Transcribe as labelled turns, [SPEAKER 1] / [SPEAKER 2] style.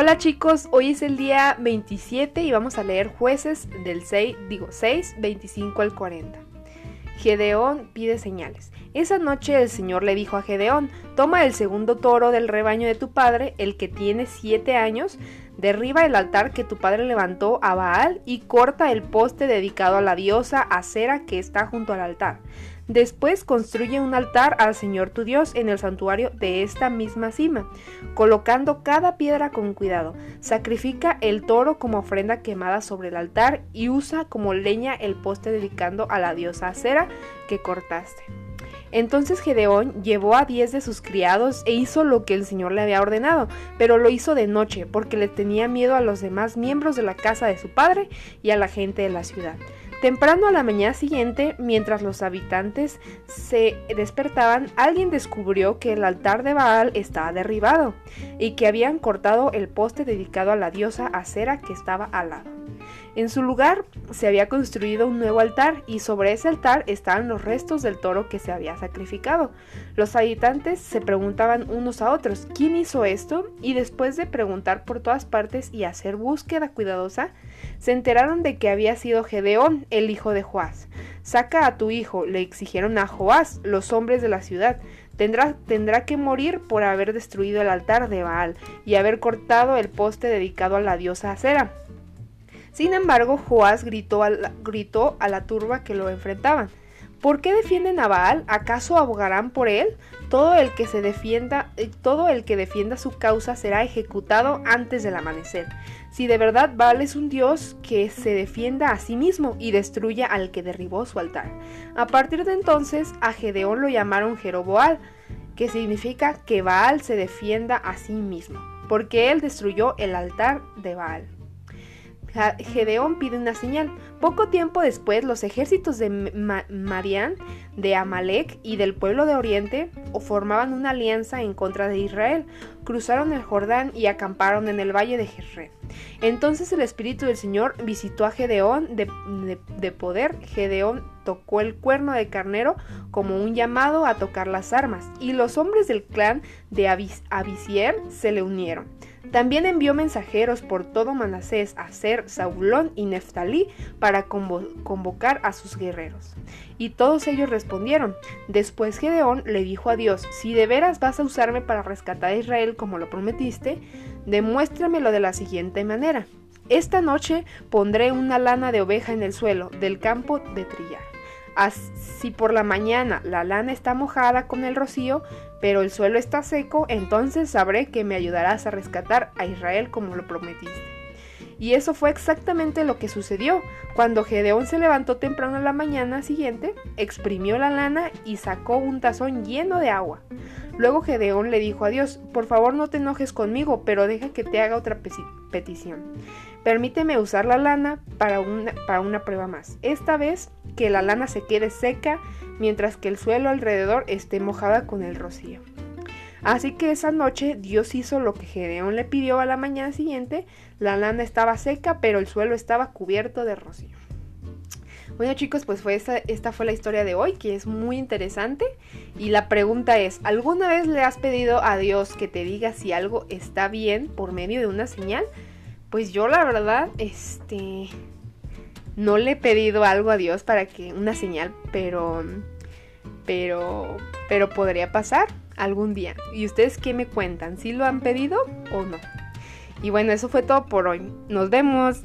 [SPEAKER 1] Hola chicos, hoy es el día 27 y vamos a leer jueces del 6, digo 6, 25 al 40. Gedeón pide señales. Esa noche el Señor le dijo a Gedeón, toma el segundo toro del rebaño de tu padre, el que tiene siete años, derriba el altar que tu padre levantó a Baal y corta el poste dedicado a la diosa Acera que está junto al altar. Después construye un altar al Señor tu Dios en el santuario de esta misma cima, colocando cada piedra con cuidado. Sacrifica el toro como ofrenda quemada sobre el altar y usa como leña el poste dedicando a la diosa Acera que cortaste. Entonces Gedeón llevó a diez de sus criados e hizo lo que el Señor le había ordenado, pero lo hizo de noche, porque le tenía miedo a los demás miembros de la casa de su padre y a la gente de la ciudad. Temprano a la mañana siguiente, mientras los habitantes se despertaban, alguien descubrió que el altar de Baal estaba derribado y que habían cortado el poste dedicado a la diosa Acera que estaba al lado. En su lugar se había construido un nuevo altar y sobre ese altar estaban los restos del toro que se había sacrificado. Los habitantes se preguntaban unos a otros quién hizo esto y después de preguntar por todas partes y hacer búsqueda cuidadosa, se enteraron de que había sido Gedeón, el hijo de Joás. Saca a tu hijo, le exigieron a Joás los hombres de la ciudad. Tendrá, tendrá, que morir por haber destruido el altar de Baal y haber cortado el poste dedicado a la diosa Acera. Sin embargo, Joás gritó a, la, turba que lo enfrentaban. ¿Por qué defienden a Baal? ¿Acaso abogarán por él? Todo el que se defienda, eh, todo el que defienda su causa será ejecutado antes del amanecer. Si de verdad Baal es un dios, que se defienda a sí mismo y destruya al que derribó su altar. A partir de entonces, a Gedeón lo llamaron Jeroboal, que significa que Baal se defienda a sí mismo, porque él destruyó el altar de Baal. Gedeón pide una señal. Poco tiempo después, los ejércitos de Marián, de Amalek y del pueblo de Oriente formaban una alianza en contra de Israel. Cruzaron el Jordán y acamparon en el valle de Jezreel. Entonces el Espíritu del Señor visitó a Gedeón de, poder. Gedeón tocó el cuerno de carnero como un llamado a tocar las armas, y los hombres del clan de Abisier se le unieron. También envió mensajeros por todo Manasés, Ser, Saulón y Neftalí para convocar a sus guerreros. Y todos ellos respondieron. Después Gedeón le dijo a Dios, si de veras vas a usarme para rescatar a Israel como lo prometiste, demuéstramelo de la siguiente manera. Esta noche pondré una lana de oveja en el suelo del campo de trillar. Si por la mañana la lana está mojada con el rocío, pero el suelo está seco, entonces sabré que me ayudarás a rescatar a Israel como lo prometiste. Y eso fue exactamente lo que sucedió. Cuando Gedeón se levantó temprano en la mañana siguiente, exprimió la lana y sacó un tazón lleno de agua. Luego Gedeón le dijo a Dios, por favor no te enojes conmigo, pero deja que te haga otra petición. Permíteme usar la lana para una, prueba más. Esta vez que la lana se quede seca mientras que el suelo alrededor esté mojada con el rocío. Así que esa noche Dios hizo lo que Gedeón le pidió a la mañana siguiente. La lana estaba seca, pero el suelo estaba cubierto de rocío. Bueno chicos, pues fue esta, esta fue la historia de hoy, que es muy interesante. Y la pregunta es, ¿alguna vez le has pedido a Dios que te diga si algo está bien por medio de una señal? Pues yo la verdad, este, no le he pedido algo a Dios para que una señal, pero pero pero podría pasar algún día. ¿Y ustedes qué me cuentan? ¿Si lo han pedido o no? Y bueno, eso fue todo por hoy. Nos vemos.